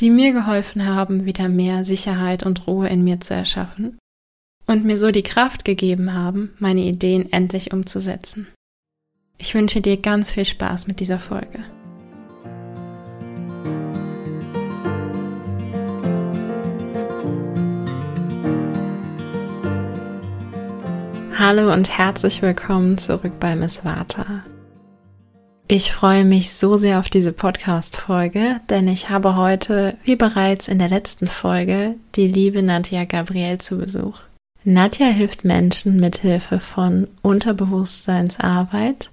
die mir geholfen haben, wieder mehr Sicherheit und Ruhe in mir zu erschaffen und mir so die Kraft gegeben haben, meine Ideen endlich umzusetzen. Ich wünsche dir ganz viel Spaß mit dieser Folge. Hallo und herzlich willkommen zurück bei Miss Vata. Ich freue mich so sehr auf diese Podcast-Folge, denn ich habe heute, wie bereits in der letzten Folge, die liebe Nadja Gabriel zu Besuch. Nadja hilft Menschen mit Hilfe von Unterbewusstseinsarbeit,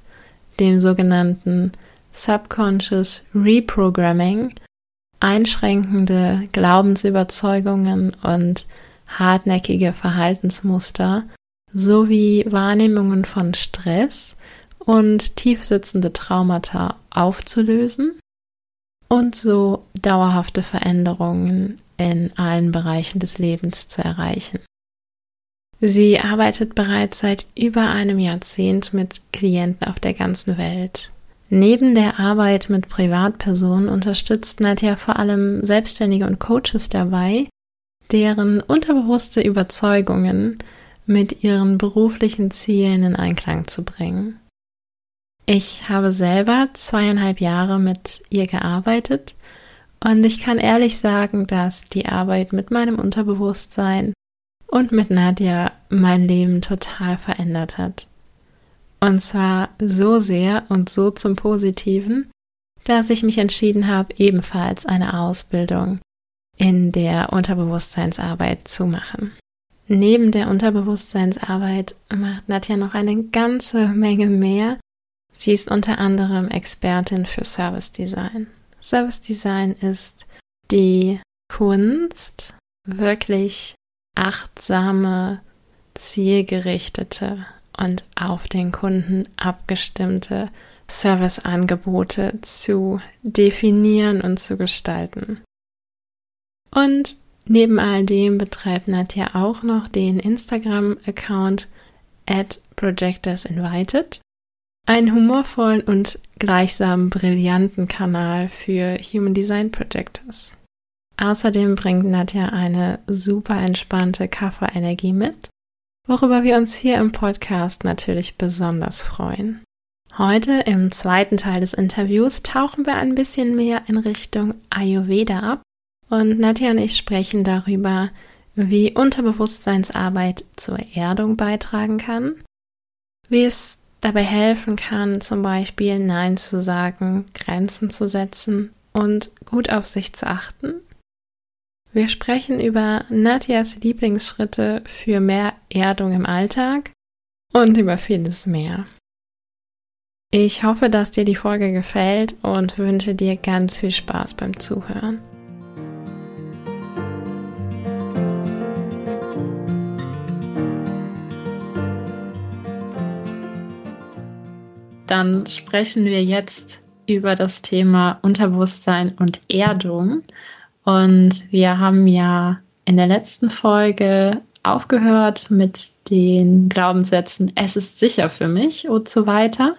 dem sogenannten Subconscious Reprogramming, einschränkende Glaubensüberzeugungen und hartnäckige Verhaltensmuster sowie Wahrnehmungen von Stress und tiefsitzende Traumata aufzulösen und so dauerhafte Veränderungen in allen Bereichen des Lebens zu erreichen. Sie arbeitet bereits seit über einem Jahrzehnt mit Klienten auf der ganzen Welt. Neben der Arbeit mit Privatpersonen unterstützt Nadja vor allem Selbstständige und Coaches dabei, deren unterbewusste Überzeugungen mit ihren beruflichen Zielen in Einklang zu bringen. Ich habe selber zweieinhalb Jahre mit ihr gearbeitet und ich kann ehrlich sagen, dass die Arbeit mit meinem Unterbewusstsein und mit Nadja mein Leben total verändert hat. Und zwar so sehr und so zum Positiven, dass ich mich entschieden habe, ebenfalls eine Ausbildung in der Unterbewusstseinsarbeit zu machen. Neben der Unterbewusstseinsarbeit macht Nadja noch eine ganze Menge mehr Sie ist unter anderem Expertin für Service Design. Service Design ist die Kunst, wirklich achtsame, zielgerichtete und auf den Kunden abgestimmte Serviceangebote zu definieren und zu gestalten. Und neben all dem betreibt Nadja auch noch den Instagram-Account at Projectors Invited einen humorvollen und gleichsam brillanten Kanal für Human Design Projectors. Außerdem bringt Nadja eine super entspannte Kafferenergie mit, worüber wir uns hier im Podcast natürlich besonders freuen. Heute im zweiten Teil des Interviews tauchen wir ein bisschen mehr in Richtung Ayurveda ab und Nadja und ich sprechen darüber, wie Unterbewusstseinsarbeit zur Erdung beitragen kann, wie es dabei helfen kann, zum Beispiel Nein zu sagen, Grenzen zu setzen und gut auf sich zu achten. Wir sprechen über Nadjas Lieblingsschritte für mehr Erdung im Alltag und über vieles mehr. Ich hoffe, dass dir die Folge gefällt und wünsche dir ganz viel Spaß beim Zuhören. Dann sprechen wir jetzt über das Thema Unterbewusstsein und Erdung. Und wir haben ja in der letzten Folge aufgehört mit den Glaubenssätzen, es ist sicher für mich und so weiter.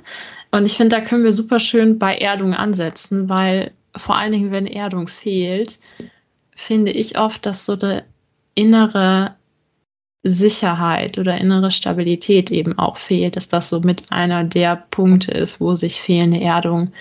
Und ich finde, da können wir super schön bei Erdung ansetzen, weil vor allen Dingen, wenn Erdung fehlt, finde ich oft, dass so eine innere Sicherheit oder innere Stabilität eben auch fehlt, dass das so mit einer der Punkte ist, wo sich fehlende Erdung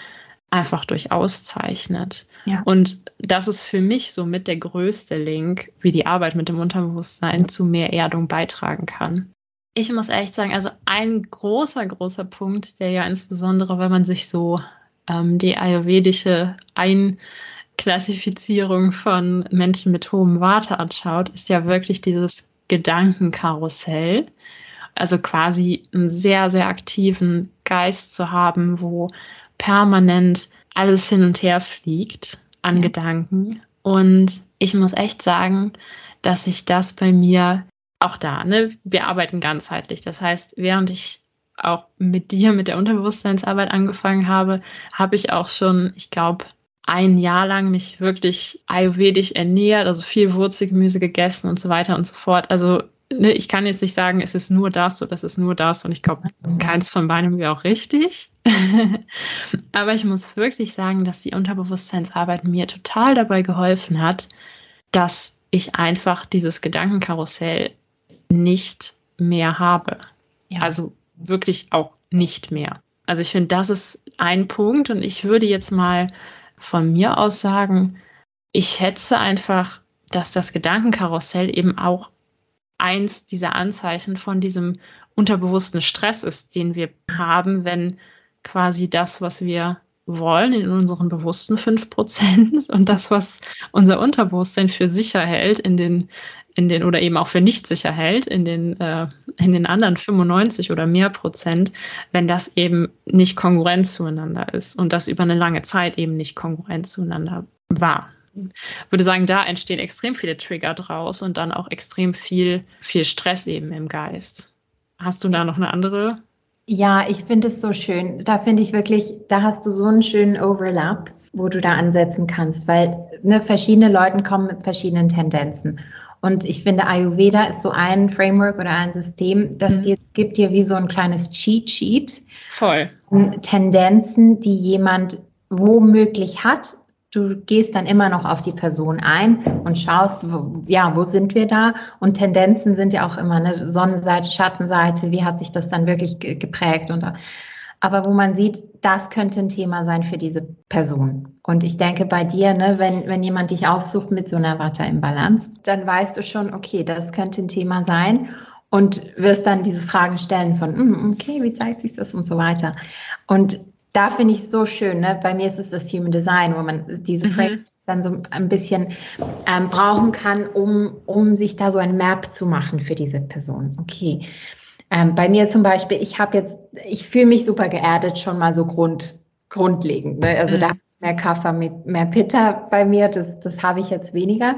einfach durchaus zeichnet. Ja. Und das ist für mich so mit der größte Link, wie die Arbeit mit dem Unterbewusstsein zu mehr Erdung beitragen kann. Ich muss echt sagen, also ein großer, großer Punkt, der ja insbesondere, wenn man sich so ähm, die ayurvedische Einklassifizierung von Menschen mit hohem Warte anschaut, ist ja wirklich dieses Gedankenkarussell. Also quasi einen sehr, sehr aktiven Geist zu haben, wo permanent alles hin und her fliegt an ja. Gedanken. Und ich muss echt sagen, dass sich das bei mir auch da, ne, wir arbeiten ganzheitlich. Das heißt, während ich auch mit dir, mit der Unterbewusstseinsarbeit angefangen habe, habe ich auch schon, ich glaube, ein Jahr lang mich wirklich ayurvedisch ernährt, also viel Wurzelgemüse gegessen und so weiter und so fort. Also ne, ich kann jetzt nicht sagen, es ist nur das oder es ist nur das und ich glaube, keins von beidem wäre auch richtig. Aber ich muss wirklich sagen, dass die Unterbewusstseinsarbeit mir total dabei geholfen hat, dass ich einfach dieses Gedankenkarussell nicht mehr habe. Ja. Also wirklich auch nicht mehr. Also ich finde, das ist ein Punkt und ich würde jetzt mal von mir aus sagen, ich schätze einfach, dass das Gedankenkarussell eben auch eins dieser Anzeichen von diesem unterbewussten Stress ist, den wir haben, wenn quasi das, was wir wollen in unseren bewussten 5% und das, was unser Unterbewusstsein für sicher hält in den in den oder eben auch für nicht sicher hält in den, äh, in den anderen 95 oder mehr Prozent, wenn das eben nicht kongruent zueinander ist und das über eine lange Zeit eben nicht kongruent zueinander war. Ich würde sagen, da entstehen extrem viele Trigger draus und dann auch extrem viel, viel Stress eben im Geist. Hast du da noch eine andere ja, ich finde es so schön. Da finde ich wirklich, da hast du so einen schönen Overlap, wo du da ansetzen kannst, weil ne, verschiedene Leute kommen mit verschiedenen Tendenzen. Und ich finde, Ayurveda ist so ein Framework oder ein System, das mhm. dir gibt dir wie so ein kleines Cheat Sheet. Voll. Tendenzen, die jemand womöglich hat. Du gehst dann immer noch auf die Person ein und schaust, wo, ja, wo sind wir da? Und Tendenzen sind ja auch immer eine Sonnenseite, Schattenseite. Wie hat sich das dann wirklich geprägt? Und aber wo man sieht, das könnte ein Thema sein für diese Person. Und ich denke bei dir, ne, wenn, wenn jemand dich aufsucht mit so einer Watte im Balance, dann weißt du schon, okay, das könnte ein Thema sein und wirst dann diese Fragen stellen von, mm, okay, wie zeigt sich das und so weiter. Und da finde ich es so schön, ne? bei mir ist es das Human Design, wo man diese mhm. Frames dann so ein bisschen ähm, brauchen kann, um, um sich da so ein Map zu machen für diese Person. Okay, ähm, bei mir zum Beispiel, ich habe jetzt, ich fühle mich super geerdet schon mal so grund, grundlegend. Ne? Also mhm. da mehr Kaffer, mehr Pitta bei mir, das, das habe ich jetzt weniger.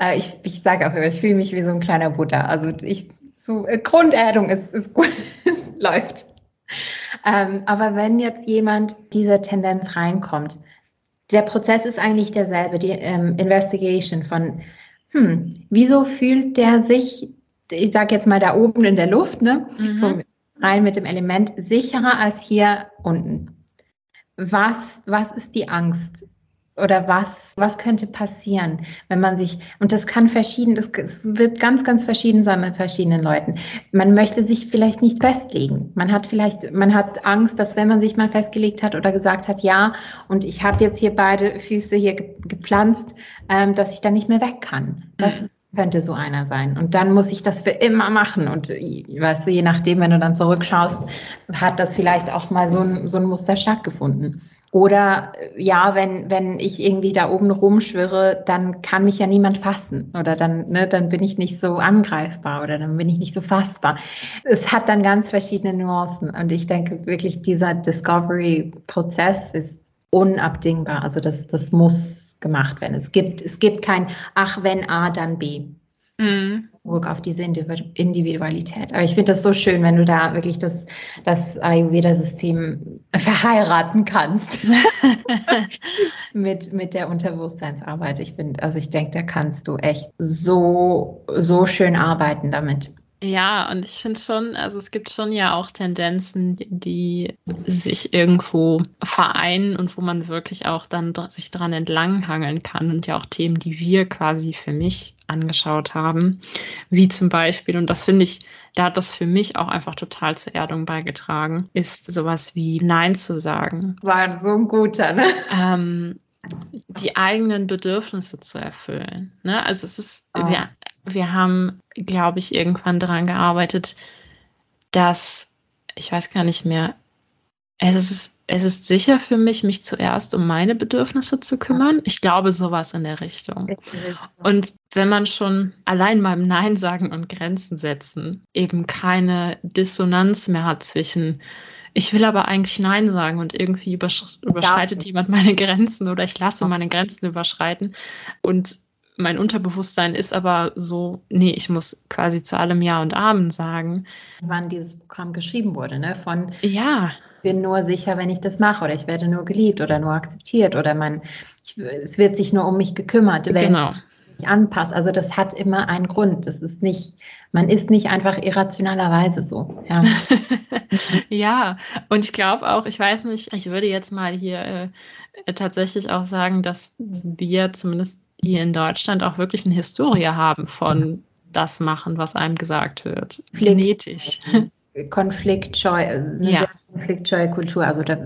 Äh, ich ich sage auch immer, ich fühle mich wie so ein kleiner Buddha. Also ich, so äh, Grunderdung ist, ist gut, läuft. Ähm, aber wenn jetzt jemand diese Tendenz reinkommt, der Prozess ist eigentlich derselbe, die ähm, Investigation von, hm, wieso fühlt der sich ich sage jetzt mal da oben in der Luft, ne, mhm. vom, rein mit dem Element, sicherer als hier unten. Was, was ist die Angst? Oder was, was könnte passieren, wenn man sich, und das kann verschieden, das, das wird ganz, ganz verschieden sein mit verschiedenen Leuten. Man möchte sich vielleicht nicht festlegen. Man hat vielleicht, man hat Angst, dass wenn man sich mal festgelegt hat oder gesagt hat, ja, und ich habe jetzt hier beide Füße hier gepflanzt, ähm, dass ich dann nicht mehr weg kann. Das mhm könnte so einer sein. Und dann muss ich das für immer machen. Und weißt du, je nachdem, wenn du dann zurückschaust, hat das vielleicht auch mal so ein, so ein Muster stattgefunden. Oder ja, wenn, wenn ich irgendwie da oben rumschwirre, dann kann mich ja niemand fassen. Oder dann, ne, dann bin ich nicht so angreifbar oder dann bin ich nicht so fassbar. Es hat dann ganz verschiedene Nuancen. Und ich denke wirklich, dieser Discovery-Prozess ist unabdingbar. Also das, das muss gemacht werden. Es gibt, es gibt kein Ach, wenn A, dann B. Mhm. Zurück auf diese Individualität. Aber ich finde das so schön, wenn du da wirklich das, das Ayurveda-System verheiraten kannst mit, mit der Unterbewusstseinsarbeit. Ich finde, also ich denke, da kannst du echt so, so schön arbeiten damit. Ja, und ich finde schon, also es gibt schon ja auch Tendenzen, die sich irgendwo vereinen und wo man wirklich auch dann sich dran entlanghangeln kann und ja auch Themen, die wir quasi für mich angeschaut haben, wie zum Beispiel, und das finde ich, da hat das für mich auch einfach total zur Erdung beigetragen, ist sowas wie Nein zu sagen. War so ein guter, ne? Ähm, die eigenen Bedürfnisse zu erfüllen. Ne? Also es ist, oh. wir, wir haben, glaube ich, irgendwann daran gearbeitet, dass, ich weiß gar nicht mehr, es ist, es ist sicher für mich, mich zuerst um meine Bedürfnisse zu kümmern. Ich glaube, sowas in der Richtung. Und wenn man schon allein beim Nein sagen und Grenzen setzen eben keine Dissonanz mehr hat zwischen ich will aber eigentlich Nein sagen und irgendwie übersch überschreitet jemand meine Grenzen oder ich lasse meine Grenzen überschreiten und mein Unterbewusstsein ist aber so, nee, ich muss quasi zu allem Ja und Amen sagen. Wann dieses Programm geschrieben wurde, ne? Von ja. ich bin nur sicher, wenn ich das mache, oder ich werde nur geliebt oder nur akzeptiert oder man, ich, es wird sich nur um mich gekümmert, wenn genau. ich mich anpasse. Also das hat immer einen Grund. Das ist nicht, man ist nicht einfach irrationalerweise so. Ja, ja und ich glaube auch, ich weiß nicht, ich würde jetzt mal hier äh, tatsächlich auch sagen, dass wir zumindest hier in Deutschland auch wirklich eine Historie haben von das machen, was einem gesagt wird. Genetisch. Konfliktscheu, also eine ja. konfliktscheue Kultur. Also da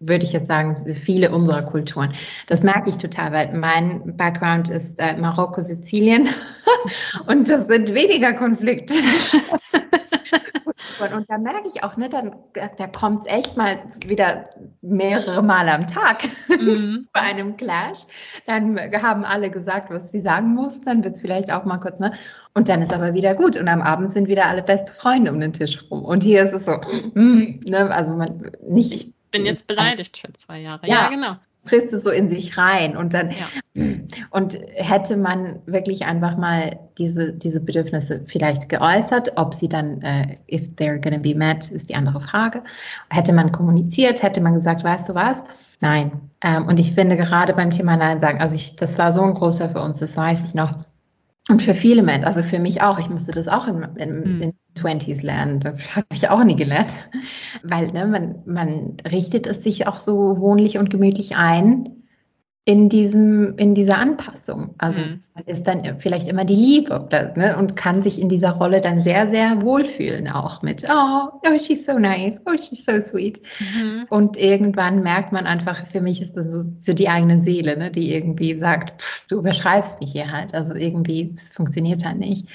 würde ich jetzt sagen, viele unserer Kulturen. Das merke ich total, weil mein Background ist äh, Marokko, Sizilien und das sind weniger Konflikte. Und da merke ich auch, ne, dann, da kommt es echt mal wieder mehrere Male am Tag mhm. bei einem Clash. Dann haben alle gesagt, was sie sagen mussten, dann wird es vielleicht auch mal kurz, ne? Und dann ist aber wieder gut. Und am Abend sind wieder alle beste Freunde um den Tisch rum. Und hier ist es so, mm, ne, also man nicht. Ich bin jetzt beleidigt für zwei Jahre. Ja, ja genau frisst es so in sich rein und dann ja. und hätte man wirklich einfach mal diese diese Bedürfnisse vielleicht geäußert, ob sie dann äh, if they're gonna be met ist die andere Frage. Hätte man kommuniziert, hätte man gesagt, weißt du was? Nein. Ähm, und ich finde gerade beim Thema Nein sagen, also ich, das war so ein großer für uns, das weiß ich noch. Und für viele Menschen, also für mich auch, ich musste das auch in, in, hm. in 20s lernen, das habe ich auch nie gelernt, weil ne, man, man richtet es sich auch so wohnlich und gemütlich ein, in diesem, in dieser Anpassung. Also mhm. man ist dann vielleicht immer die Liebe oder, ne, und kann sich in dieser Rolle dann sehr, sehr wohlfühlen auch mit, oh, oh, she's so nice, oh, she's so sweet. Mhm. Und irgendwann merkt man einfach, für mich ist das so, so die eigene Seele, ne, die irgendwie sagt, pff, du überschreibst mich hier halt. Also irgendwie, es funktioniert halt nicht.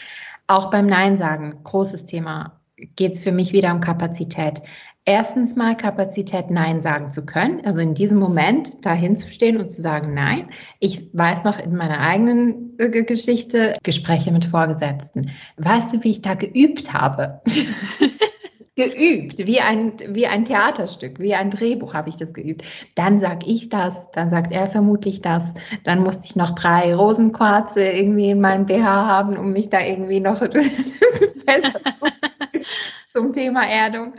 Auch beim Nein sagen, großes Thema, geht es für mich wieder um Kapazität erstens mal Kapazität, Nein sagen zu können. Also in diesem Moment dahin zu stehen und zu sagen Nein. Ich weiß noch in meiner eigenen äh, Geschichte Gespräche mit Vorgesetzten. Weißt du, wie ich da geübt habe? geübt, wie ein, wie ein Theaterstück, wie ein Drehbuch habe ich das geübt. Dann sag ich das, dann sagt er vermutlich das, dann musste ich noch drei Rosenquarze irgendwie in meinem BH haben, um mich da irgendwie noch besser zum Thema Erdung.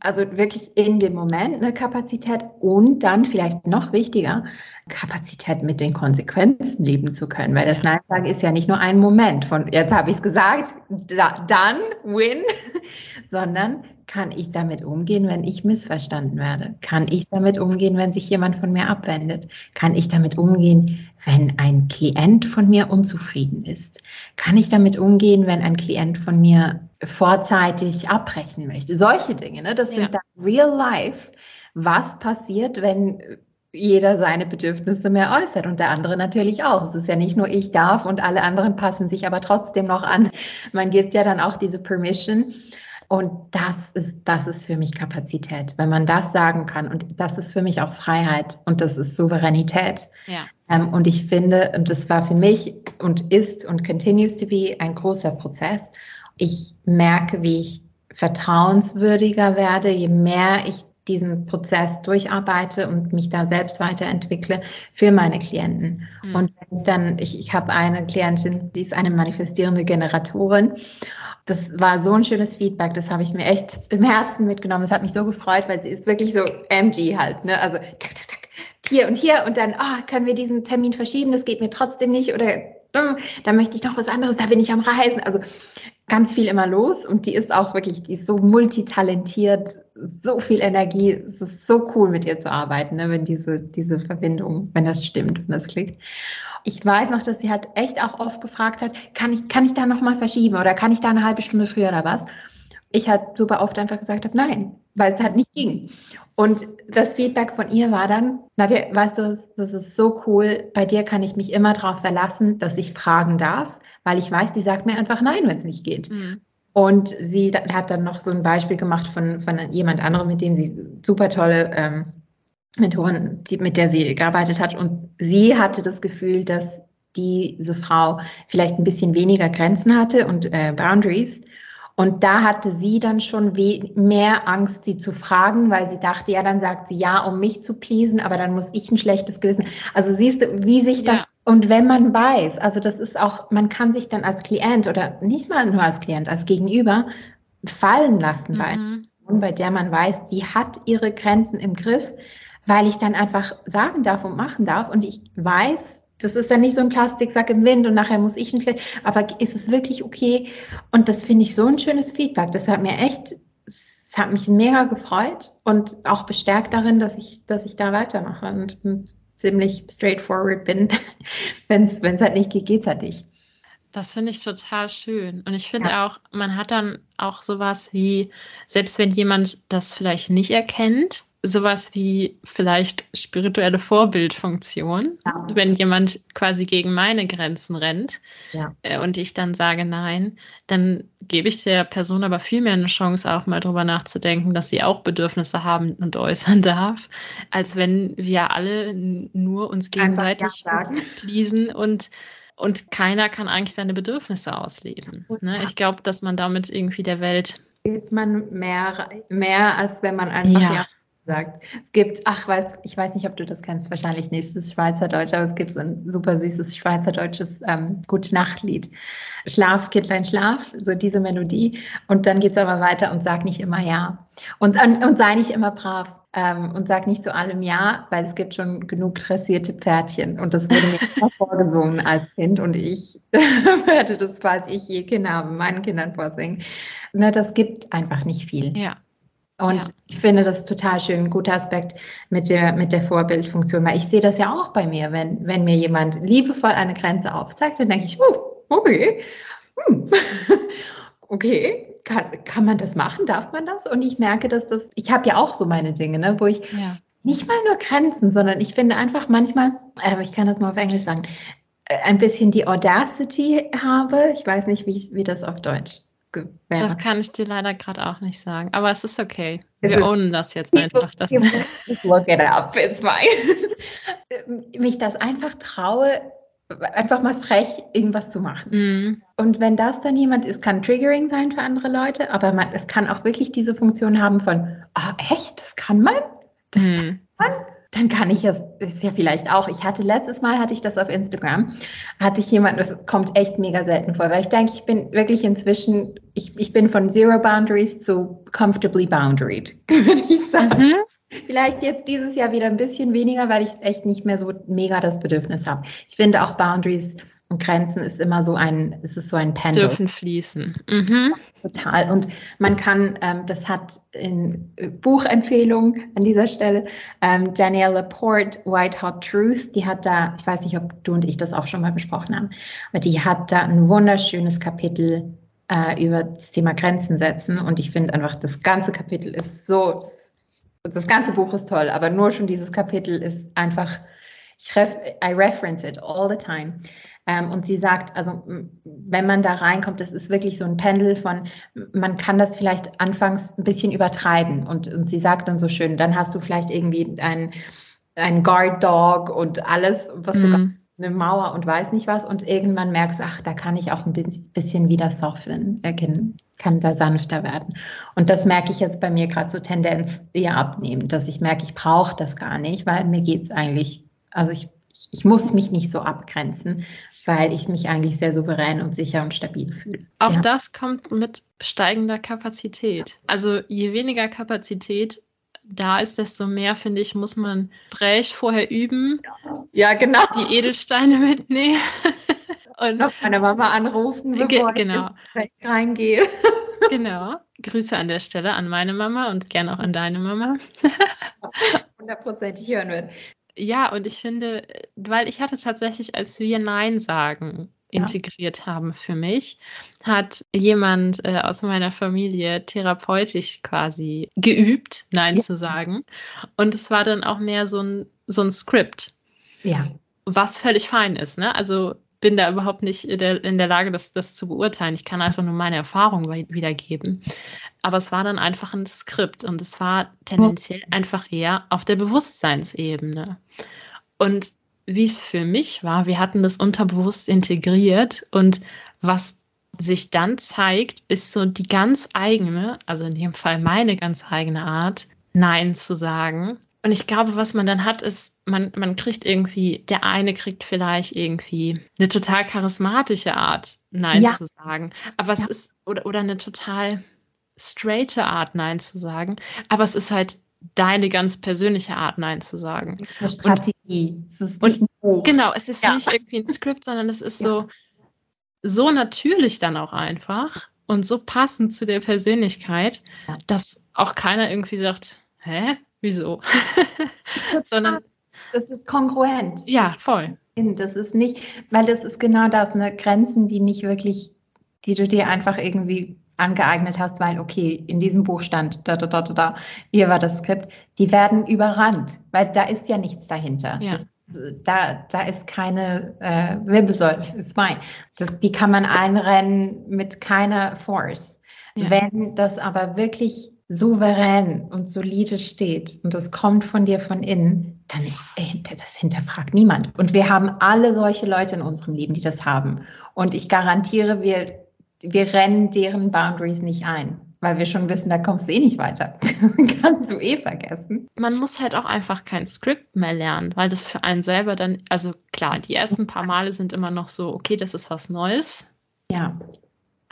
Also wirklich in dem Moment eine Kapazität und dann vielleicht noch wichtiger, Kapazität mit den Konsequenzen leben zu können. Weil das Nein sagen ist ja nicht nur ein Moment von, jetzt habe ich es gesagt, da, dann, win, sondern kann ich damit umgehen, wenn ich missverstanden werde? Kann ich damit umgehen, wenn sich jemand von mir abwendet? Kann ich damit umgehen, wenn ein Klient von mir unzufrieden ist? Kann ich damit umgehen, wenn ein Klient von mir vorzeitig abbrechen möchte? Solche Dinge, ne? das ja. sind dann real life. Was passiert, wenn jeder seine Bedürfnisse mehr äußert und der andere natürlich auch. Es ist ja nicht nur ich darf und alle anderen passen sich aber trotzdem noch an. Man gibt ja dann auch diese Permission und das ist, das ist für mich Kapazität, wenn man das sagen kann. Und das ist für mich auch Freiheit und das ist Souveränität. Ja. Ähm, und ich finde, und das war für mich und ist und continues to be ein großer Prozess. Ich merke, wie ich vertrauenswürdiger werde, je mehr ich diesen Prozess durcharbeite und mich da selbst weiterentwickle für meine Klienten. Mhm. Und wenn ich dann, ich, ich habe eine Klientin, die ist eine manifestierende Generatorin das war so ein schönes Feedback, das habe ich mir echt im Herzen mitgenommen. Das hat mich so gefreut, weil sie ist wirklich so MG halt, ne? Also tak, tak, tak, hier und hier und dann, oh, können wir diesen Termin verschieben, das geht mir trotzdem nicht oder da möchte ich noch was anderes, da bin ich am Reisen. Also ganz viel immer los und die ist auch wirklich, die ist so multitalentiert, so viel Energie. Es ist so cool, mit ihr zu arbeiten, ne, wenn diese, diese Verbindung, wenn das stimmt, wenn das klickt ich weiß noch, dass sie halt echt auch oft gefragt hat, kann ich, kann ich da nochmal verschieben oder kann ich da eine halbe Stunde früher oder was? Ich halt super oft einfach gesagt habe, nein, weil es halt nicht ging. Und das Feedback von ihr war dann, Nadja, weißt du, das ist so cool, bei dir kann ich mich immer darauf verlassen, dass ich fragen darf, weil ich weiß, die sagt mir einfach nein, wenn es nicht geht. Mhm. Und sie hat dann noch so ein Beispiel gemacht von, von jemand anderem, mit dem sie super tolle ähm, Mentorin, die, mit der sie gearbeitet hat. Und sie hatte das Gefühl, dass diese Frau vielleicht ein bisschen weniger Grenzen hatte und äh, Boundaries. Und da hatte sie dann schon mehr Angst, sie zu fragen, weil sie dachte, ja, dann sagt sie ja, um mich zu pleasen, aber dann muss ich ein schlechtes Gewissen. Also siehst du, wie sich das ja. Und wenn man weiß, also das ist auch, man kann sich dann als Klient oder nicht mal nur als Klient, als Gegenüber fallen lassen bei einer Person, bei der man weiß, die hat ihre Grenzen im Griff, weil ich dann einfach sagen darf und machen darf und ich weiß, das ist dann nicht so ein Plastiksack im Wind und nachher muss ich nicht, aber ist es wirklich okay? Und das finde ich so ein schönes Feedback. Das hat mir echt, es hat mich mega gefreut und auch bestärkt darin, dass ich, dass ich da weitermache und ziemlich straightforward bin. Wenn es halt nicht geht, geht es halt nicht. Das finde ich total schön. Und ich finde ja. auch, man hat dann auch sowas wie, selbst wenn jemand das vielleicht nicht erkennt, sowas wie vielleicht spirituelle Vorbildfunktion, ja. wenn jemand quasi gegen meine Grenzen rennt ja. äh, und ich dann sage nein, dann gebe ich der Person aber viel mehr eine Chance, auch mal drüber nachzudenken, dass sie auch Bedürfnisse haben und äußern darf, als wenn wir alle nur uns gegenseitig pleasen und und keiner kann eigentlich seine Bedürfnisse ausleben. Ne? Ich glaube, dass man damit irgendwie der Welt gibt man mehr, mehr als wenn man einfach ja. Ja sagt. Es gibt, ach, weiß, ich weiß nicht, ob du das kennst, wahrscheinlich nicht, es ist Schweizerdeutsch, aber es gibt so ein super süßes Schweizerdeutsches ähm, Gute-Nacht-Lied. Schlaf, Kindlein, Schlaf, so diese Melodie. Und dann geht es aber weiter und sag nicht immer Ja. Und, und sei nicht immer brav. Ähm, und sag nicht zu allem Ja, weil es gibt schon genug dressierte Pferdchen. Und das wurde mir immer vorgesungen als Kind. Und ich werde das, falls ich je Kinder habe, meinen Kindern vorsingen. Ne, das gibt einfach nicht viel. Ja. Und ja. ich finde das total schön, ein guter Aspekt mit der, mit der Vorbildfunktion, weil ich sehe das ja auch bei mir, wenn, wenn mir jemand liebevoll eine Grenze aufzeigt, dann denke ich, oh, okay, hm. okay, kann, kann man das machen, darf man das? Und ich merke, dass das, ich habe ja auch so meine Dinge, ne, wo ich ja. nicht mal nur Grenzen, sondern ich finde einfach manchmal, äh, ich kann das mal auf Englisch sagen, äh, ein bisschen die Audacity habe, ich weiß nicht, wie, wie das auf Deutsch wäre. Das kann ich dir leider gerade auch nicht sagen. Aber es ist okay. Wir es ownen das jetzt einfach. Das look it up, it's fine. Mich das einfach traue, einfach mal frech irgendwas zu machen. Mm. Und wenn das dann jemand ist, kann Triggering sein für andere Leute, aber man, es kann auch wirklich diese Funktion haben von, ah, oh, echt, das kann man? Das mm. Dann kann ich es, ist ja vielleicht auch. Ich hatte letztes Mal, hatte ich das auf Instagram, hatte ich jemanden, das kommt echt mega selten vor, weil ich denke, ich bin wirklich inzwischen, ich, ich bin von Zero Boundaries zu comfortably boundaried, würde ich sagen. Mhm. Vielleicht jetzt dieses Jahr wieder ein bisschen weniger, weil ich echt nicht mehr so mega das Bedürfnis habe. Ich finde auch Boundaries und Grenzen ist immer so ein, es ist so ein Pendel. Dürfen fließen. Mhm. Total. Und man kann, ähm, das hat in Buchempfehlung an dieser Stelle, ähm, Danielle Laporte, White Hot Truth, die hat da, ich weiß nicht, ob du und ich das auch schon mal besprochen haben, aber die hat da ein wunderschönes Kapitel äh, über das Thema Grenzen setzen. Und ich finde einfach, das ganze Kapitel ist so, das ganze Buch ist toll, aber nur schon dieses Kapitel ist einfach, ich ref, I reference it all the time. Ähm, und sie sagt, also wenn man da reinkommt, das ist wirklich so ein Pendel von, man kann das vielleicht anfangs ein bisschen übertreiben. Und, und sie sagt dann so schön, dann hast du vielleicht irgendwie ein, ein Guard Dog und alles, was mm. du mhm. eine Mauer und weiß nicht was. Und irgendwann merkst du, ach, da kann ich auch ein bisschen wieder soften, erkennen kann da sanfter werden. Und das merke ich jetzt bei mir gerade so Tendenz eher abnehmen, dass ich merke, ich brauche das gar nicht, weil mir geht es eigentlich, also ich, ich, ich, muss mich nicht so abgrenzen, weil ich mich eigentlich sehr souverän und sicher und stabil fühle. Auch ja. das kommt mit steigender Kapazität. Also je weniger Kapazität da ist, desto mehr, finde ich, muss man Brech vorher üben. Ja, genau. Die Edelsteine mitnehmen. und noch meine Mama anrufen, bevor genau. ich reingehe. genau. Grüße an der Stelle an meine Mama und gern auch an deine Mama. Hundertprozentig hören wird. Ja, und ich finde, weil ich hatte tatsächlich, als wir Nein sagen integriert ja. haben für mich, hat jemand äh, aus meiner Familie therapeutisch quasi geübt, Nein ja. zu sagen. Und es war dann auch mehr so ein, so ein Skript. Ja. Was völlig fein ist, ne? Also bin da überhaupt nicht in der, in der Lage, das, das zu beurteilen. Ich kann einfach nur meine Erfahrung wiedergeben. Aber es war dann einfach ein Skript und es war tendenziell einfach eher auf der Bewusstseinsebene. Und wie es für mich war, wir hatten das unterbewusst integriert und was sich dann zeigt, ist so die ganz eigene, also in dem Fall meine ganz eigene Art, Nein zu sagen Und ich glaube, was man dann hat, ist, man, man kriegt irgendwie, der eine kriegt vielleicht irgendwie eine total charismatische Art, Nein ja. zu sagen. Aber es ja. ist, oder, oder eine total straighte Art, Nein zu sagen. Aber es ist halt deine ganz persönliche Art, Nein zu sagen. Eine Strategie. Und, es ist nicht und, genau, es ist ja. nicht irgendwie ein Skript, sondern es ist so, so natürlich dann auch einfach und so passend zu der Persönlichkeit, dass auch keiner irgendwie sagt, hä, wieso? Sondern das ist kongruent. Ja, voll. Das ist nicht, weil das ist genau das, ne, Grenzen, die nicht wirklich, die du dir einfach irgendwie angeeignet hast, weil, okay, in diesem Buch stand, da, da, da, da, da, hier war das Skript, die werden überrannt, weil da ist ja nichts dahinter. Ja. Das, da, da ist keine äh, Wirbelsäule, ist fein. Das, die kann man einrennen mit keiner Force. Ja. Wenn das aber wirklich souverän und solide steht und das kommt von dir von innen, dann das hinterfragt niemand. Und wir haben alle solche Leute in unserem Leben, die das haben. Und ich garantiere, wir, wir rennen deren Boundaries nicht ein, weil wir schon wissen, da kommst du eh nicht weiter. Kannst du eh vergessen. Man muss halt auch einfach kein Skript mehr lernen, weil das für einen selber dann, also klar, die ersten paar Male sind immer noch so, okay, das ist was Neues. Ja.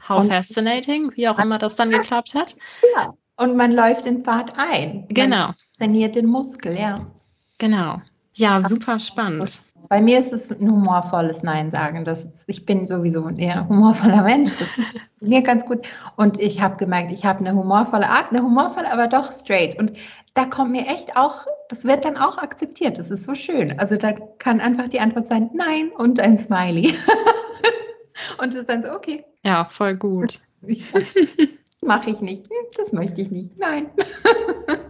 How und fascinating, wie auch immer das dann geklappt hat. Ja. Und man läuft den Pfad ein. Genau. Man trainiert den Muskel, ja. Genau. Ja, super spannend. Bei mir ist es ein humorvolles Nein sagen. Das, ich bin sowieso ein eher humorvoller Mensch. Das ist mir ganz gut. Und ich habe gemerkt, ich habe eine humorvolle Art, eine humorvolle, aber doch straight. Und da kommt mir echt auch, das wird dann auch akzeptiert. Das ist so schön. Also da kann einfach die Antwort sein, nein und ein Smiley. und es ist dann so, okay. Ja, voll gut. Mache ich nicht. Hm, das möchte ich nicht. Nein.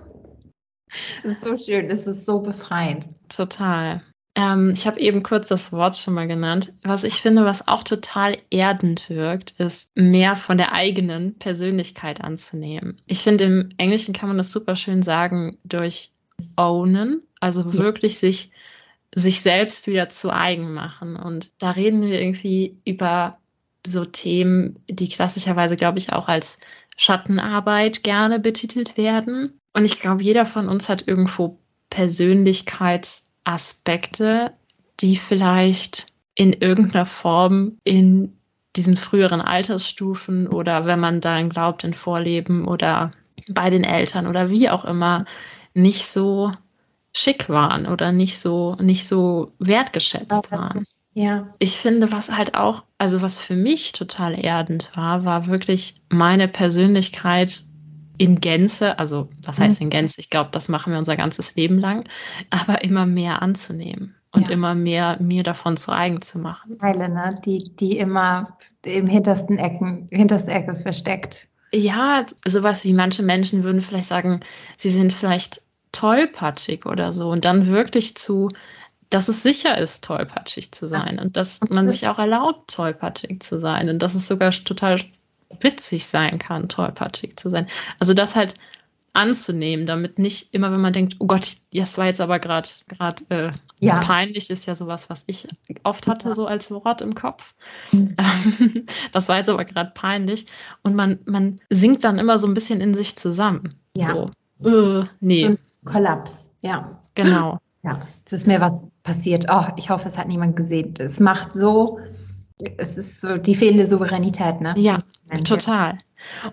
Es ist so schön, es ist so befreiend. Total. Ähm, ich habe eben kurz das Wort schon mal genannt. Was ich finde, was auch total erdend wirkt, ist mehr von der eigenen Persönlichkeit anzunehmen. Ich finde, im Englischen kann man das super schön sagen durch ownen, also ja. wirklich sich, sich selbst wieder zu eigen machen. Und da reden wir irgendwie über so Themen, die klassischerweise, glaube ich, auch als Schattenarbeit gerne betitelt werden. Und ich glaube, jeder von uns hat irgendwo Persönlichkeitsaspekte, die vielleicht in irgendeiner Form in diesen früheren Altersstufen oder wenn man daran glaubt, in Vorleben oder bei den Eltern oder wie auch immer nicht so schick waren oder nicht so, nicht so wertgeschätzt waren. Ja. Ich finde, was halt auch, also was für mich total erdend war, war wirklich meine Persönlichkeit in Gänze, also was heißt mhm. in Gänze? Ich glaube, das machen wir unser ganzes Leben lang, aber immer mehr anzunehmen und ja. immer mehr mir davon zu eigen zu machen. Teile, ne? die, die immer im hintersten Ecken, hinterste Ecke versteckt. Ja, sowas wie manche Menschen würden vielleicht sagen, sie sind vielleicht tollpatschig oder so und dann wirklich zu dass es sicher ist, tollpatschig zu sein und dass man sich auch erlaubt, tollpatschig zu sein und dass es sogar total witzig sein kann, tollpatschig zu sein. Also das halt anzunehmen, damit nicht immer, wenn man denkt, oh Gott, das war jetzt aber gerade gerade äh, ja. peinlich, ist ja sowas, was ich oft hatte, so als Wort im Kopf. Mhm. das war jetzt aber gerade peinlich. Und man, man sinkt dann immer so ein bisschen in sich zusammen. Ja. So, äh, nee. Kollaps, ja. Genau. Ja, es ist mir was passiert. Oh, ich hoffe, es hat niemand gesehen. Es macht so, es ist so die fehlende Souveränität, ne? Ja, total.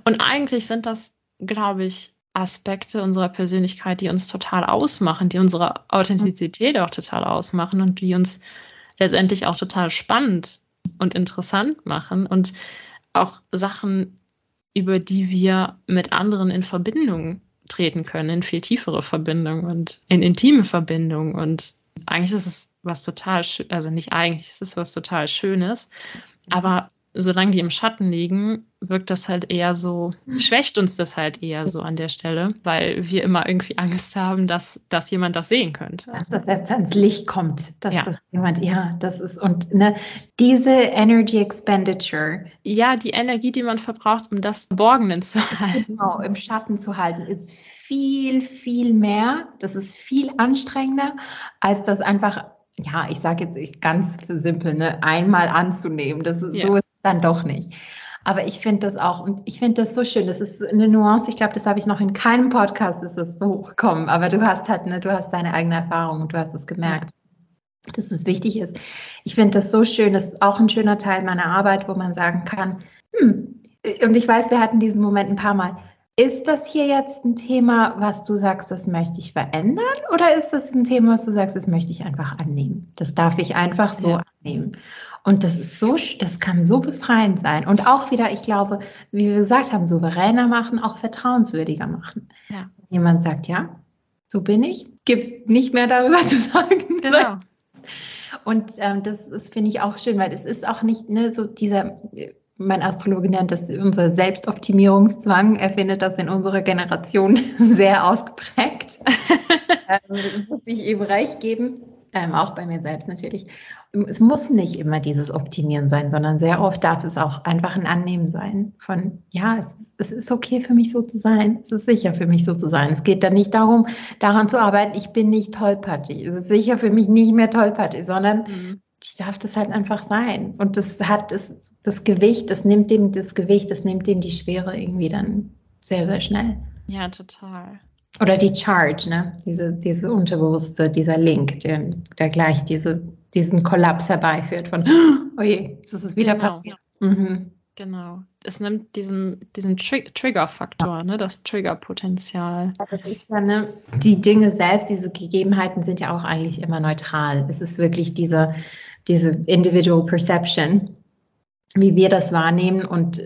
Und eigentlich sind das, glaube ich, Aspekte unserer Persönlichkeit, die uns total ausmachen, die unsere Authentizität auch total ausmachen und die uns letztendlich auch total spannend und interessant machen und auch Sachen, über die wir mit anderen in Verbindung treten können, in viel tiefere Verbindung und in intime Verbindung. Und eigentlich ist es was total, also nicht eigentlich, es ist was total Schönes. Aber solange die im Schatten liegen, wirkt das halt eher so, schwächt uns das halt eher so an der Stelle, weil wir immer irgendwie Angst haben, dass, dass jemand das sehen könnte. Dass das jetzt ans Licht kommt, dass ja. das jemand, ja, das ist, und ne, diese Energy Expenditure. Ja, die Energie, die man verbraucht, um das Borgenen zu halten. Genau, im Schatten zu halten, ist viel, viel mehr. Das ist viel anstrengender, als das einfach ja, ich sage jetzt ganz simpel, ne, einmal anzunehmen. Das ist, ja. so dann doch nicht. Aber ich finde das auch, und ich finde das so schön. Das ist eine Nuance. Ich glaube, das habe ich noch in keinem Podcast, ist das so hochgekommen. Aber du hast halt, ne, du hast deine eigene Erfahrung und du hast es gemerkt, dass es wichtig ist. Ich finde das so schön. Das ist auch ein schöner Teil meiner Arbeit, wo man sagen kann, hm, und ich weiß, wir hatten diesen Moment ein paar Mal. Ist das hier jetzt ein Thema, was du sagst, das möchte ich verändern? Oder ist das ein Thema, was du sagst, das möchte ich einfach annehmen? Das darf ich einfach so ja. annehmen. Und das ist so, das kann so befreiend sein. Und auch wieder, ich glaube, wie wir gesagt haben, souveräner machen, auch vertrauenswürdiger machen. Ja. Jemand sagt, ja, so bin ich, gibt nicht mehr darüber zu sagen. Genau. Und ähm, das ist, finde ich, auch schön, weil es ist auch nicht ne, so dieser mein Astrologe nennt das unser Selbstoptimierungszwang. Er findet das in unserer Generation sehr ausgeprägt. ähm, muss ich eben recht geben. Ähm, auch bei mir selbst natürlich. Es muss nicht immer dieses Optimieren sein, sondern sehr oft darf es auch einfach ein Annehmen sein von, ja, es, es ist okay für mich so zu sein. Es ist sicher für mich so zu sein. Es geht dann nicht darum, daran zu arbeiten, ich bin nicht tollpatschig. Es ist sicher für mich nicht mehr tollpatschig, sondern mhm ich darf das halt einfach sein. Und das hat das, das Gewicht, das nimmt dem das Gewicht, das nimmt dem die Schwere irgendwie dann sehr, sehr schnell. Ja, total. Oder die Charge, ne? Diese, diese Unterbewusste, dieser Link, der, der gleich diese, diesen Kollaps herbeiführt von, oh je, jetzt ist es wieder genau. passiert. Mhm. Genau. Es nimmt diesen, diesen Tri Trigger-Faktor, ne, das Trigger-Potenzial. Das ja, ne, die Dinge selbst, diese Gegebenheiten sind ja auch eigentlich immer neutral. Es ist wirklich diese, diese Individual Perception, wie wir das wahrnehmen. Und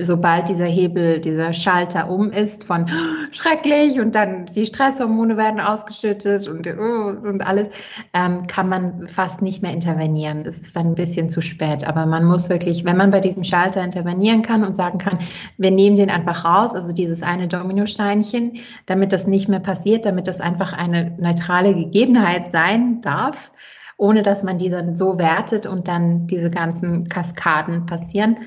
sobald dieser Hebel, dieser Schalter um ist von oh, schrecklich und dann die Stresshormone werden ausgeschüttet und, oh, und alles, ähm, kann man fast nicht mehr intervenieren. Es ist dann ein bisschen zu spät. Aber man muss wirklich, wenn man bei diesem Schalter intervenieren kann und sagen kann, wir nehmen den einfach raus, also dieses eine Dominosteinchen, damit das nicht mehr passiert, damit das einfach eine neutrale Gegebenheit sein darf, ohne dass man die dann so wertet und dann diese ganzen Kaskaden passieren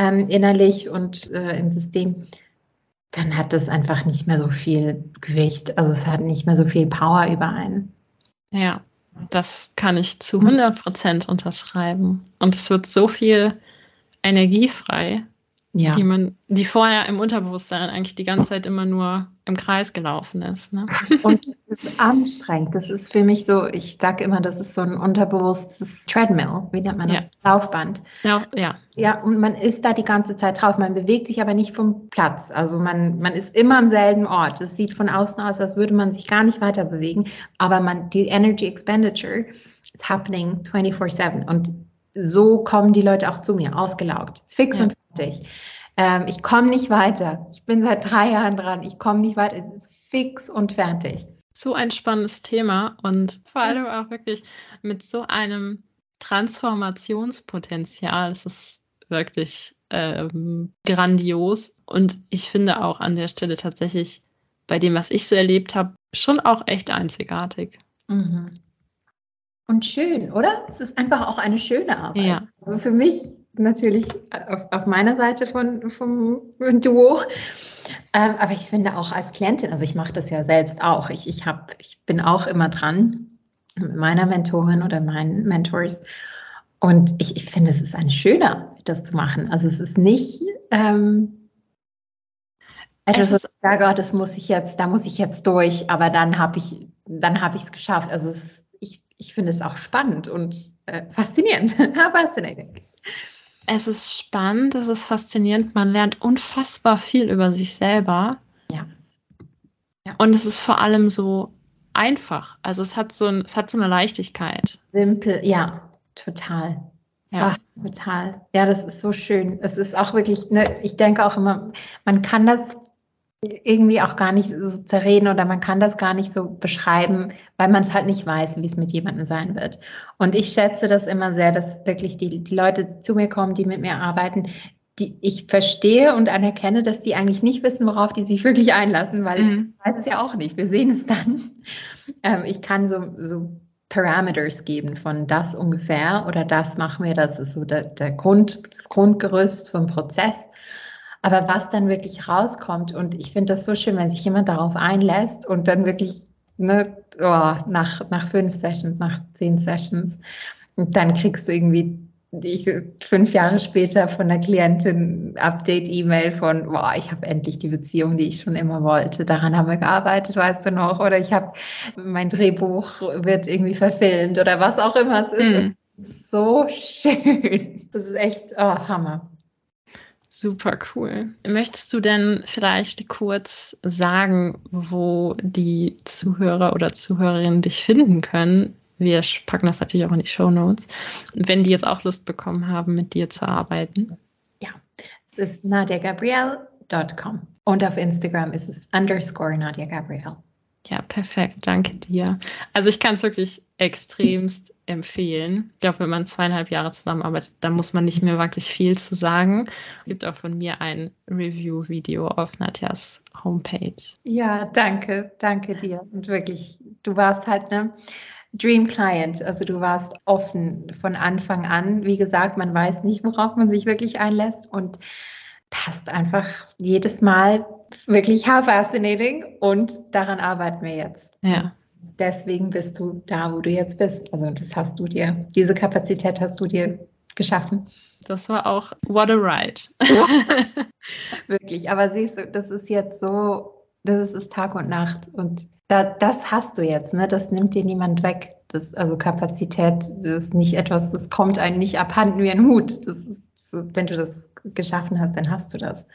ähm, innerlich und äh, im System, dann hat das einfach nicht mehr so viel Gewicht. Also es hat nicht mehr so viel Power über einen. Ja, das kann ich zu 100 Prozent unterschreiben. Und es wird so viel Energie frei, ja. die man, die vorher im Unterbewusstsein eigentlich die ganze Zeit immer nur im Kreis gelaufen ist. Ne? Und das ist anstrengend. Das ist für mich so, ich sage immer, das ist so ein unterbewusstes Treadmill, wie nennt man das? Ja. Laufband. Ja, ja. Ja, und man ist da die ganze Zeit drauf. Man bewegt sich aber nicht vom Platz. Also man, man ist immer am selben Ort. Es sieht von außen aus, als würde man sich gar nicht weiter bewegen. Aber man, die Energy Expenditure is happening 24-7. Und so kommen die Leute auch zu mir, ausgelaugt, fix ja. und fertig. Ähm, ich komme nicht weiter. Ich bin seit drei Jahren dran. Ich komme nicht weiter. Fix und fertig. So ein spannendes Thema und vor allem auch wirklich mit so einem Transformationspotenzial. Es ist wirklich ähm, grandios. Und ich finde auch an der Stelle tatsächlich bei dem, was ich so erlebt habe, schon auch echt einzigartig. Mhm. Und schön, oder? Es ist einfach auch eine schöne Arbeit. Ja. Also für mich natürlich auf, auf meiner Seite von, vom Duo. Ähm, aber ich finde auch als Klientin, also ich mache das ja selbst auch. Ich, ich, hab, ich bin auch immer dran mit meiner Mentorin oder meinen Mentors. Und ich, ich finde, es ist ein schöner, das zu machen. Also es ist nicht ähm, etwas, was ich sage, oh, das muss ich jetzt, da muss ich jetzt durch, aber dann habe ich, dann habe ich es geschafft. Also es ist, ich, finde es auch spannend und äh, faszinierend. Fascinating es ist spannend, es ist faszinierend, man lernt unfassbar viel über sich selber. Ja. ja. Und es ist vor allem so einfach. Also es hat so, ein, es hat so eine Leichtigkeit. Simpel, ja, total. Ja. Ach, total. Ja, das ist so schön. Es ist auch wirklich, ne, ich denke auch immer, man kann das irgendwie auch gar nicht so zerreden oder man kann das gar nicht so beschreiben, weil man es halt nicht weiß, wie es mit jemandem sein wird. Und ich schätze das immer sehr, dass wirklich die, die Leute die zu mir kommen, die mit mir arbeiten, die ich verstehe und anerkenne, dass die eigentlich nicht wissen, worauf die sich wirklich einlassen, weil mhm. ich weiß es ja auch nicht. Wir sehen es dann. Ähm, ich kann so, so Parameters geben von das ungefähr oder das machen wir, das ist so der, der Grund, das Grundgerüst vom Prozess. Aber was dann wirklich rauskommt, und ich finde das so schön, wenn sich jemand darauf einlässt und dann wirklich ne, oh, nach, nach fünf Sessions, nach zehn Sessions, und dann kriegst du irgendwie ich fünf Jahre später von der Klientin Update-E-Mail von, boah, ich habe endlich die Beziehung, die ich schon immer wollte. Daran haben wir gearbeitet, weißt du noch? Oder ich habe, mein Drehbuch wird irgendwie verfilmt oder was auch immer es ist. Mhm. So schön. Das ist echt, oh, Hammer. Super cool. Möchtest du denn vielleicht kurz sagen, wo die Zuhörer oder Zuhörerinnen dich finden können, wir packen das natürlich auch in die Show Notes, wenn die jetzt auch Lust bekommen haben, mit dir zu arbeiten. Ja, es ist nadiagabrielle.com und auf Instagram ist es underscore Nadia Gabrielle. Ja, perfekt. Danke dir. Also ich kann es wirklich extremst empfehlen. Ich glaube, wenn man zweieinhalb Jahre zusammenarbeitet, dann muss man nicht mehr wirklich viel zu sagen. Es gibt auch von mir ein Review-Video auf Nadjas Homepage. Ja, danke, danke dir. Und wirklich, du warst halt, ne? Dream Client. Also du warst offen von Anfang an. Wie gesagt, man weiß nicht, worauf man sich wirklich einlässt und das ist einfach jedes Mal wirklich how fascinating und daran arbeiten wir jetzt. Ja. Deswegen bist du da, wo du jetzt bist. Also das hast du dir, diese Kapazität hast du dir geschaffen. Das war auch what a ride. Wirklich, aber siehst du, das ist jetzt so, das ist Tag und Nacht und da, das hast du jetzt, ne? Das nimmt dir niemand weg. Das, also Kapazität ist nicht etwas, das kommt einem nicht abhanden wie ein Hut. Das ist, wenn du das geschaffen hast, dann hast du das.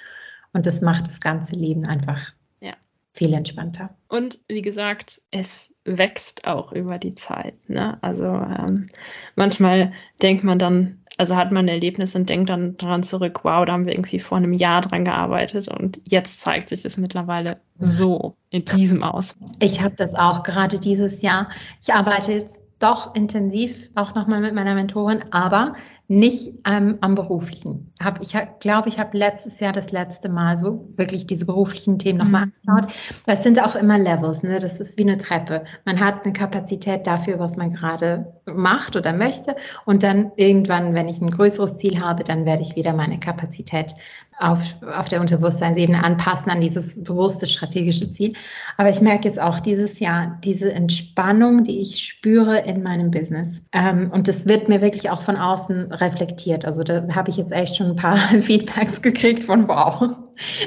Und das macht das ganze Leben einfach ja. viel entspannter. Und wie gesagt, es wächst auch über die Zeit. Ne? Also ähm, manchmal denkt man dann, also hat man ein Erlebnis und denkt dann daran zurück, wow, da haben wir irgendwie vor einem Jahr dran gearbeitet und jetzt zeigt sich es mittlerweile so in diesem aus. Ich habe das auch gerade dieses Jahr. Ich arbeite jetzt doch intensiv auch nochmal mit meiner Mentorin, aber nicht ähm, am beruflichen. Hab, ich glaube, ich habe letztes Jahr das letzte Mal so wirklich diese beruflichen Themen nochmal mhm. angeschaut. Das sind auch immer Levels, ne? das ist wie eine Treppe. Man hat eine Kapazität dafür, was man gerade macht oder möchte und dann irgendwann, wenn ich ein größeres Ziel habe, dann werde ich wieder meine Kapazität auf, auf der Unterbewusstseinsebene anpassen an dieses bewusste strategische Ziel. Aber ich merke jetzt auch dieses Jahr diese Entspannung, die ich spüre in meinem Business. Ähm, und das wird mir wirklich auch von außen reflektiert. Also da habe ich jetzt echt schon ein paar Feedbacks gekriegt von wow,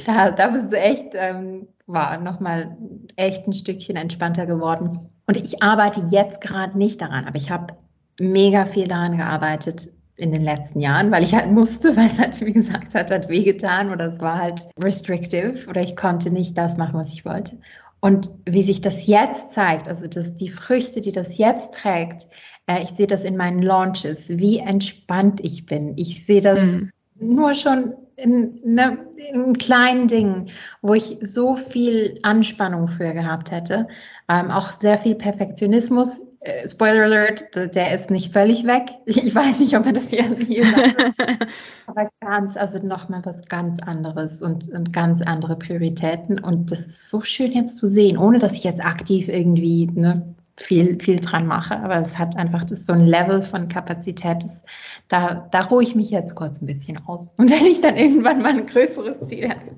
da, da bist du echt, ähm, war nochmal echt ein Stückchen entspannter geworden. Und ich arbeite jetzt gerade nicht daran, aber ich habe mega viel daran gearbeitet, in den letzten Jahren, weil ich halt musste, weil es halt, wie gesagt, hat halt wehgetan oder es war halt restrictive oder ich konnte nicht das machen, was ich wollte. Und wie sich das jetzt zeigt, also dass die Früchte, die das jetzt trägt, äh, ich sehe das in meinen Launches, wie entspannt ich bin. Ich sehe das mhm. nur schon in, ne, in, kleinen Dingen, wo ich so viel Anspannung früher gehabt hätte, ähm, auch sehr viel Perfektionismus äh, Spoiler Alert, der ist nicht völlig weg. Ich weiß nicht, ob er das hier, hier sagt. Aber ganz, also nochmal was ganz anderes und, und, ganz andere Prioritäten. Und das ist so schön jetzt zu sehen, ohne dass ich jetzt aktiv irgendwie ne, viel, viel dran mache. Aber es hat einfach das so ein Level von Kapazität. Das, da, da ruhe ich mich jetzt kurz ein bisschen aus. Und wenn ich dann irgendwann mal ein größeres Ziel habe,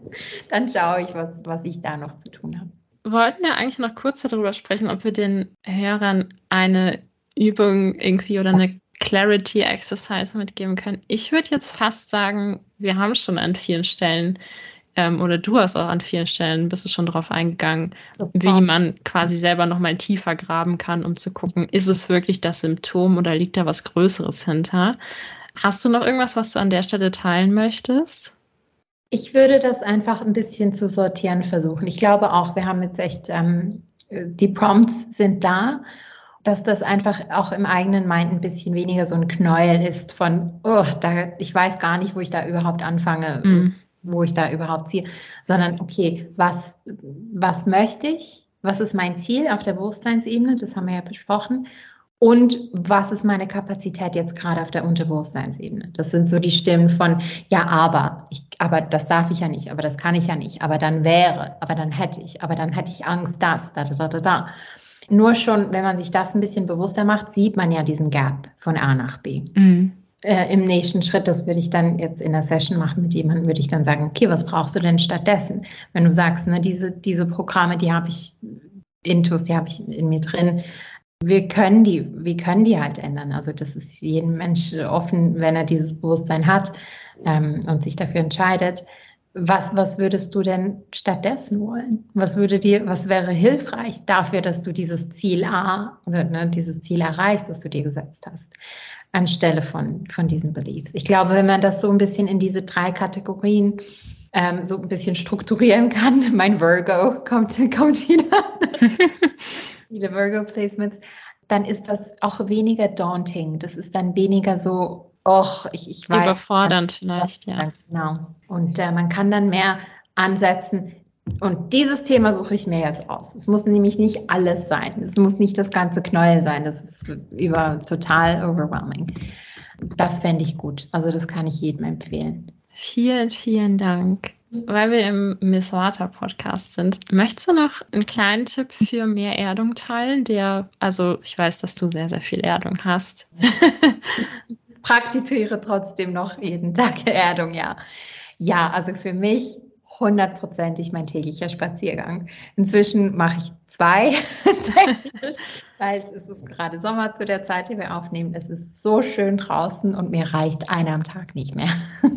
dann schaue ich, was, was ich da noch zu tun habe wollten ja eigentlich noch kurz darüber sprechen, ob wir den Hörern eine Übung irgendwie oder eine Clarity Exercise mitgeben können. Ich würde jetzt fast sagen, wir haben schon an vielen Stellen ähm, oder du hast auch an vielen Stellen bist du schon darauf eingegangen, Super. wie man quasi selber noch mal tiefer graben kann, um zu gucken, ist es wirklich das Symptom oder liegt da was Größeres hinter? Hast du noch irgendwas, was du an der Stelle teilen möchtest? Ich würde das einfach ein bisschen zu sortieren versuchen. Ich glaube auch, wir haben jetzt echt, ähm, die Prompts sind da, dass das einfach auch im eigenen Mind ein bisschen weniger so ein Knäuel ist von, oh, da, ich weiß gar nicht, wo ich da überhaupt anfange, mm. Wo ich da überhaupt ziehe, sondern okay, was, was möchte ich? Was ist mein Ziel auf der Bewusstseinsebene? Das haben wir ja besprochen. Und was ist meine Kapazität jetzt gerade auf der Unterbewusstseinsebene? Das sind so die Stimmen von, ja, aber, ich, aber das darf ich ja nicht, aber das kann ich ja nicht, aber dann wäre, aber dann hätte ich, aber dann hätte ich Angst, das, da, da, da, da, da. Nur schon, wenn man sich das ein bisschen bewusster macht, sieht man ja diesen Gap von A nach B. Mhm. Äh, Im nächsten Schritt, das würde ich dann jetzt in der Session machen mit jemandem, würde ich dann sagen, okay, was brauchst du denn stattdessen? Wenn du sagst, ne, diese, diese Programme, die habe ich Intus, die habe ich in mir drin, wir können die, wir können die halt ändern. Also das ist jedem Mensch offen, wenn er dieses Bewusstsein hat ähm, und sich dafür entscheidet. Was, was würdest du denn stattdessen wollen? Was würde dir, was wäre hilfreich dafür, dass du dieses Ziel A oder ne, dieses Ziel erreichst, das du dir gesetzt hast, anstelle von, von diesen Beliefs? Ich glaube, wenn man das so ein bisschen in diese drei Kategorien ähm, so ein bisschen strukturieren kann, mein Virgo kommt, kommt wieder, viele Virgo-Placements, dann ist das auch weniger daunting. Das ist dann weniger so, Och, ich, ich weiß. Überfordernd vielleicht, ja. Genau. Und äh, man kann dann mehr ansetzen. Und dieses Thema suche ich mir jetzt aus. Es muss nämlich nicht alles sein. Es muss nicht das ganze Knäuel sein. Das ist über total overwhelming. Das fände ich gut. Also das kann ich jedem empfehlen. Vielen, vielen Dank. Weil wir im Miss Water Podcast sind, möchtest du noch einen kleinen Tipp für mehr Erdung teilen? Der, also ich weiß, dass du sehr, sehr viel Erdung hast. praktiziere trotzdem noch jeden Tag Erdung, ja. Ja, also für mich hundertprozentig mein täglicher Spaziergang. Inzwischen mache ich zwei, weil es ist gerade Sommer zu der Zeit, die wir aufnehmen. Es ist so schön draußen und mir reicht einer am Tag nicht mehr.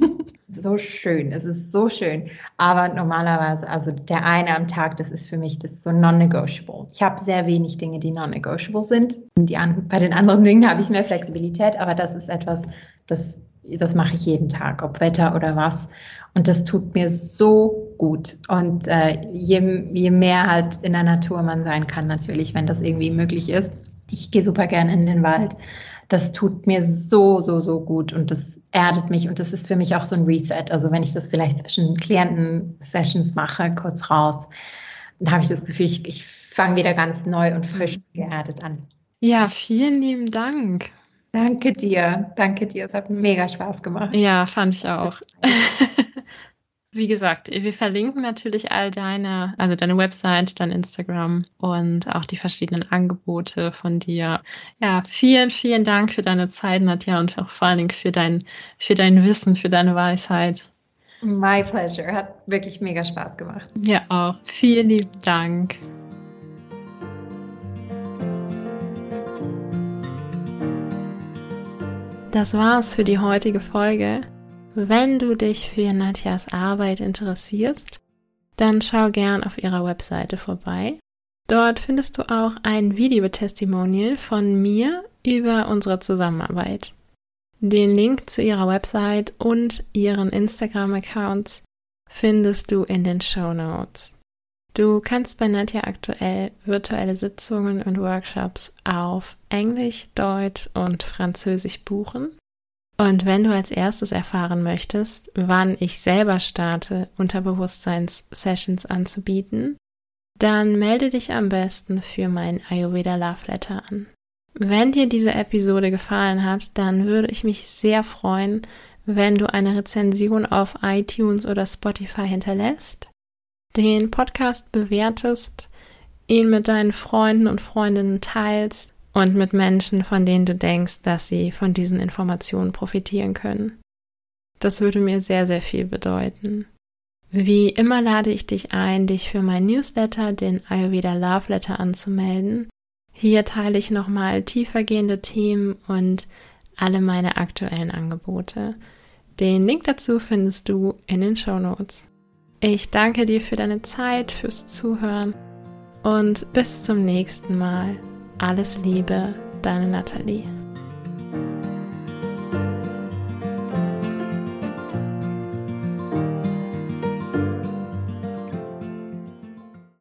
so schön, es ist so schön. Aber normalerweise, also der eine am Tag, das ist für mich das so non-negotiable. Ich habe sehr wenig Dinge, die non-negotiable sind. Die an, bei den anderen Dingen habe ich mehr Flexibilität, aber das ist etwas, das, das mache ich jeden Tag, ob Wetter oder was. Und das tut mir so gut. Und äh, je, je mehr halt in der Natur man sein kann, natürlich, wenn das irgendwie möglich ist. Ich gehe super gerne in den Wald das tut mir so, so, so gut und das erdet mich und das ist für mich auch so ein Reset. Also wenn ich das vielleicht zwischen Klienten-Sessions mache, kurz raus, dann habe ich das Gefühl, ich, ich fange wieder ganz neu und frisch geerdet an. Ja, vielen lieben Dank. Danke dir, danke dir. Es hat mega Spaß gemacht. Ja, fand ich auch. Wie gesagt, wir verlinken natürlich all deine, also deine Website, dein Instagram und auch die verschiedenen Angebote von dir. Ja, vielen, vielen Dank für deine Zeit, Nadja, und auch vor allen Dingen für dein, für dein Wissen, für deine Weisheit. My pleasure. Hat wirklich mega Spaß gemacht. Ja, auch. Vielen lieben Dank. Das war's für die heutige Folge. Wenn du dich für Nadjas Arbeit interessierst, dann schau gern auf ihrer Webseite vorbei. Dort findest du auch ein Videotestimonial von mir über unsere Zusammenarbeit. Den Link zu ihrer Website und ihren Instagram-Accounts findest du in den Show Notes. Du kannst bei Nadja aktuell virtuelle Sitzungen und Workshops auf Englisch, Deutsch und Französisch buchen. Und wenn du als erstes erfahren möchtest, wann ich selber starte, Unterbewusstseins-Sessions anzubieten, dann melde dich am besten für mein Ayurveda Love Letter an. Wenn dir diese Episode gefallen hat, dann würde ich mich sehr freuen, wenn du eine Rezension auf iTunes oder Spotify hinterlässt, den Podcast bewertest, ihn mit deinen Freunden und Freundinnen teilst und mit Menschen, von denen du denkst, dass sie von diesen Informationen profitieren können. Das würde mir sehr, sehr viel bedeuten. Wie immer lade ich dich ein, dich für mein Newsletter, den Ayurveda Love Letter, anzumelden. Hier teile ich nochmal tiefergehende Themen und alle meine aktuellen Angebote. Den Link dazu findest du in den Show Notes. Ich danke dir für deine Zeit, fürs Zuhören und bis zum nächsten Mal. Alles Liebe, deine Nathalie.